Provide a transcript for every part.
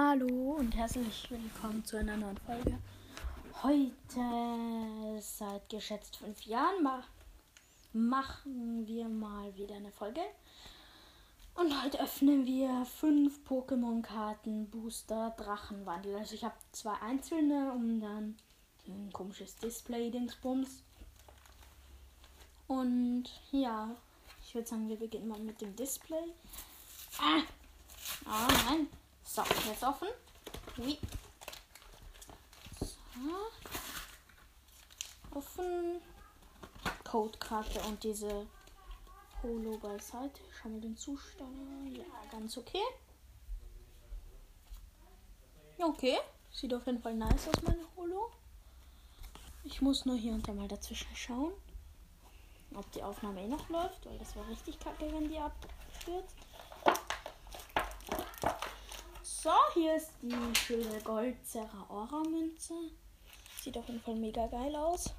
Hallo und herzlich willkommen zu einer neuen Folge. Heute, seit geschätzt fünf Jahren, ma machen wir mal wieder eine Folge. Und heute öffnen wir fünf Pokémon-Karten Booster Drachenwandel. Also ich habe zwei einzelne und dann ein komisches Display-Dingsbums. Und ja, ich würde sagen, wir beginnen mal mit dem Display. Ah, jetzt offen. Wie? So. Offen. Codekarte und diese Holo beiseite. Schauen wir den Zustand. Ja, ganz okay. Okay. Sieht auf jeden Fall nice aus, meine Holo. Ich muss nur hier und da mal dazwischen schauen, ob die Aufnahme eh noch läuft, weil das wäre richtig kacke, wenn die abstürzt. So, hier ist die schöne Gold Aura Münze. Sieht auf jeden Fall mega geil aus.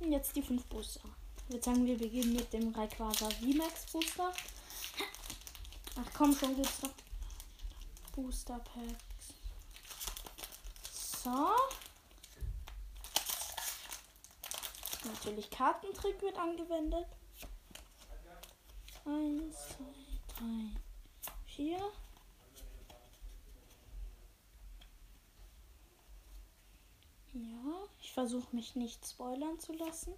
Und jetzt die 5 Booster. Ich würde sagen, wir beginnen mit dem Rayquaza VMAX Booster. Ach komm schon, gibt's noch Booster Packs. So. Natürlich Kartentrick wird angewendet. Eins, zwei, drei, vier. Ja, ich versuche mich nicht spoilern zu lassen.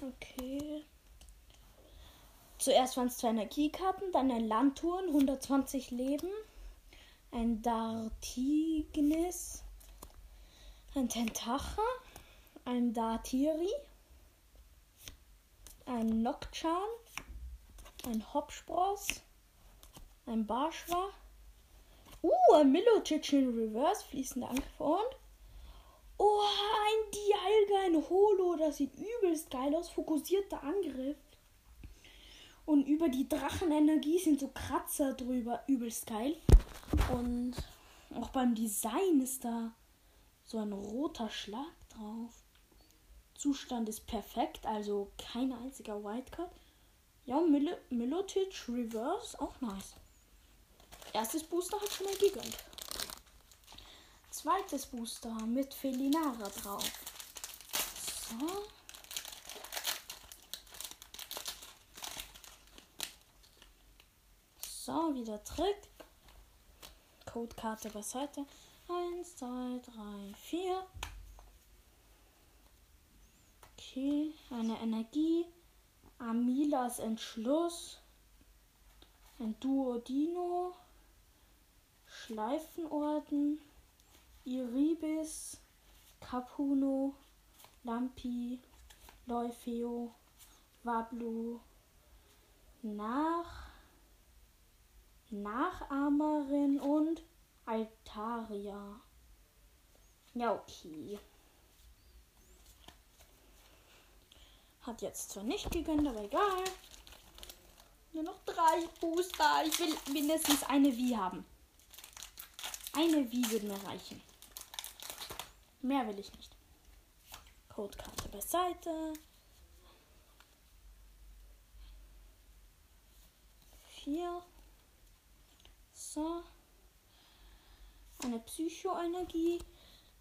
Okay. Zuerst waren es zwei Energiekarten, dann ein Landtouren, 120 Leben, ein Dartignis, ein Tentacha, ein Dartiri, ein Nocturne, ein Hopspross, ein Barschwa, Uh, ein Milotic in Reverse, fließende Angriff und. Oh, ein Dialga, ein Holo, das sieht übelst geil aus. Fokussierter Angriff. Und über die Drachenenergie sind so Kratzer drüber, übelst geil. Und auch beim Design ist da so ein roter Schlag drauf. Zustand ist perfekt, also kein einziger Wildcard. Ja, Mil Milotic Reverse, auch nice. Erstes Booster hat schon mal gegönnt. Zweites Booster mit Felinara drauf. So. So, wieder Trick. Codekarte beiseite. Eins, zwei, drei, vier. Okay, eine Energie. Amilas Entschluss. Ein Duodino. Schleifenorden, Iribis, Capuno, Lampi, Leufeo, Wablu, Nach, Nachahmerin und Altaria. Ja, okay. Hat jetzt zwar nicht gegönnt, aber egal. Nur noch drei Booster. Ich will mindestens eine Wie haben. Eine Wie würde mir reichen. Mehr will ich nicht. Codekarte beiseite. Vier. So. Eine Psychoenergie.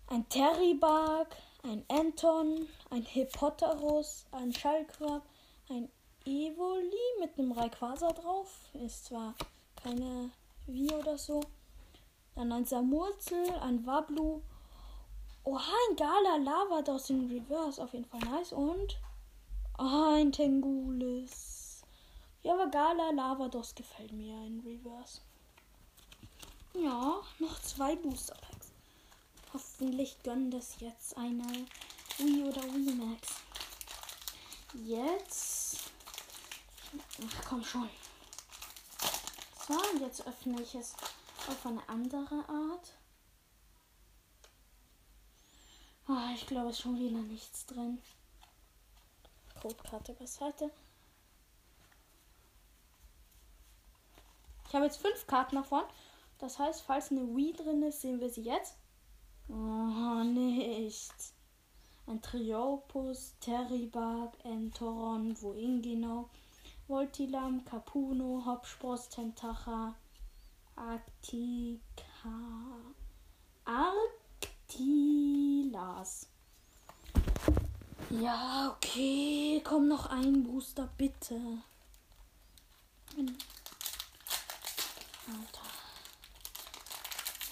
Ein Terribag. Ein Anton. Ein Hippoterus. Ein Schallquab. Ein Evoli mit einem Rayquaza drauf. Ist zwar keine Wie oder so. Dann ein Samurzel, ein Wablu. Oha, ein Gala Lavados in Reverse. Auf jeden Fall nice. Und ein Tengulis. Ja, aber Gala Lavados gefällt mir in Reverse. Ja, noch zwei Booster Packs. Hoffentlich gönnen das jetzt eine Wii oder Wii Max. Jetzt. Ach komm schon. So, und jetzt öffne ich es auf eine andere Art. Oh, ich glaube, es ist schon wieder nichts drin. Codekarte beiseite. Ich habe jetzt fünf Karten davon. Das heißt, falls eine Wii drin ist, sehen wir sie jetzt. Oh, nichts. Ein Triopus, Terribag, Entoron, Woingino, Voltilam, Capuno, Hopspross, Tentacha, Arctica. Arctilas. Ja, okay. Komm noch ein Booster, bitte. Alter.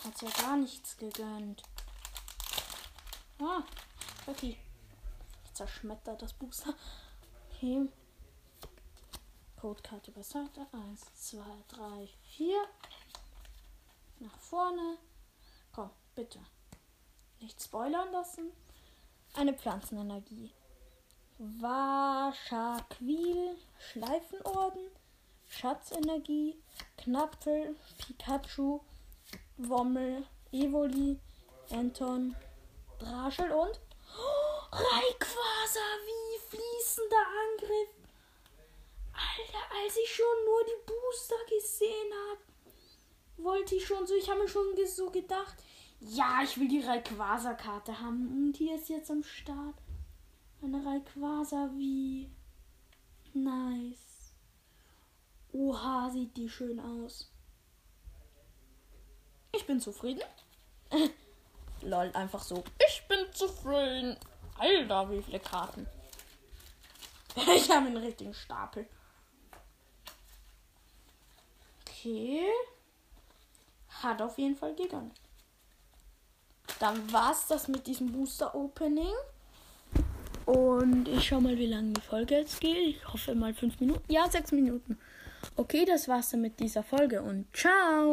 Hat ja gar nichts gegönnt. Ah, okay. Ich zerschmetter das Booster. Okay. Codekarte bei Seite. 1, 2, 3, 4. Nach vorne. Komm, bitte. Nicht spoilern lassen. Eine Pflanzenenergie. Waschaquil, Schleifenorden, Schatzenergie, Knappel, Pikachu, Wommel, Evoli, Anton, Draschel und oh, Rayquaza, wie fließender Angriff. Alter, als ich schon nur die Booster gesehen habe, wollte ich schon so, ich habe mir schon so gedacht, ja, ich will die Rayquaza-Karte haben. Und hier ist jetzt am Start eine Rayquaza wie nice. Oha, sieht die schön aus. Ich bin zufrieden. Lol, einfach so. Ich bin zufrieden. Alter, wie viele Karten. Ich habe einen richtigen Stapel. Okay. Hat auf jeden Fall gegönnt. Dann war's das mit diesem Booster Opening. Und ich schau mal, wie lange die Folge jetzt geht. Ich hoffe mal fünf Minuten. Ja, sechs Minuten. Okay, das war's dann mit dieser Folge und ciao.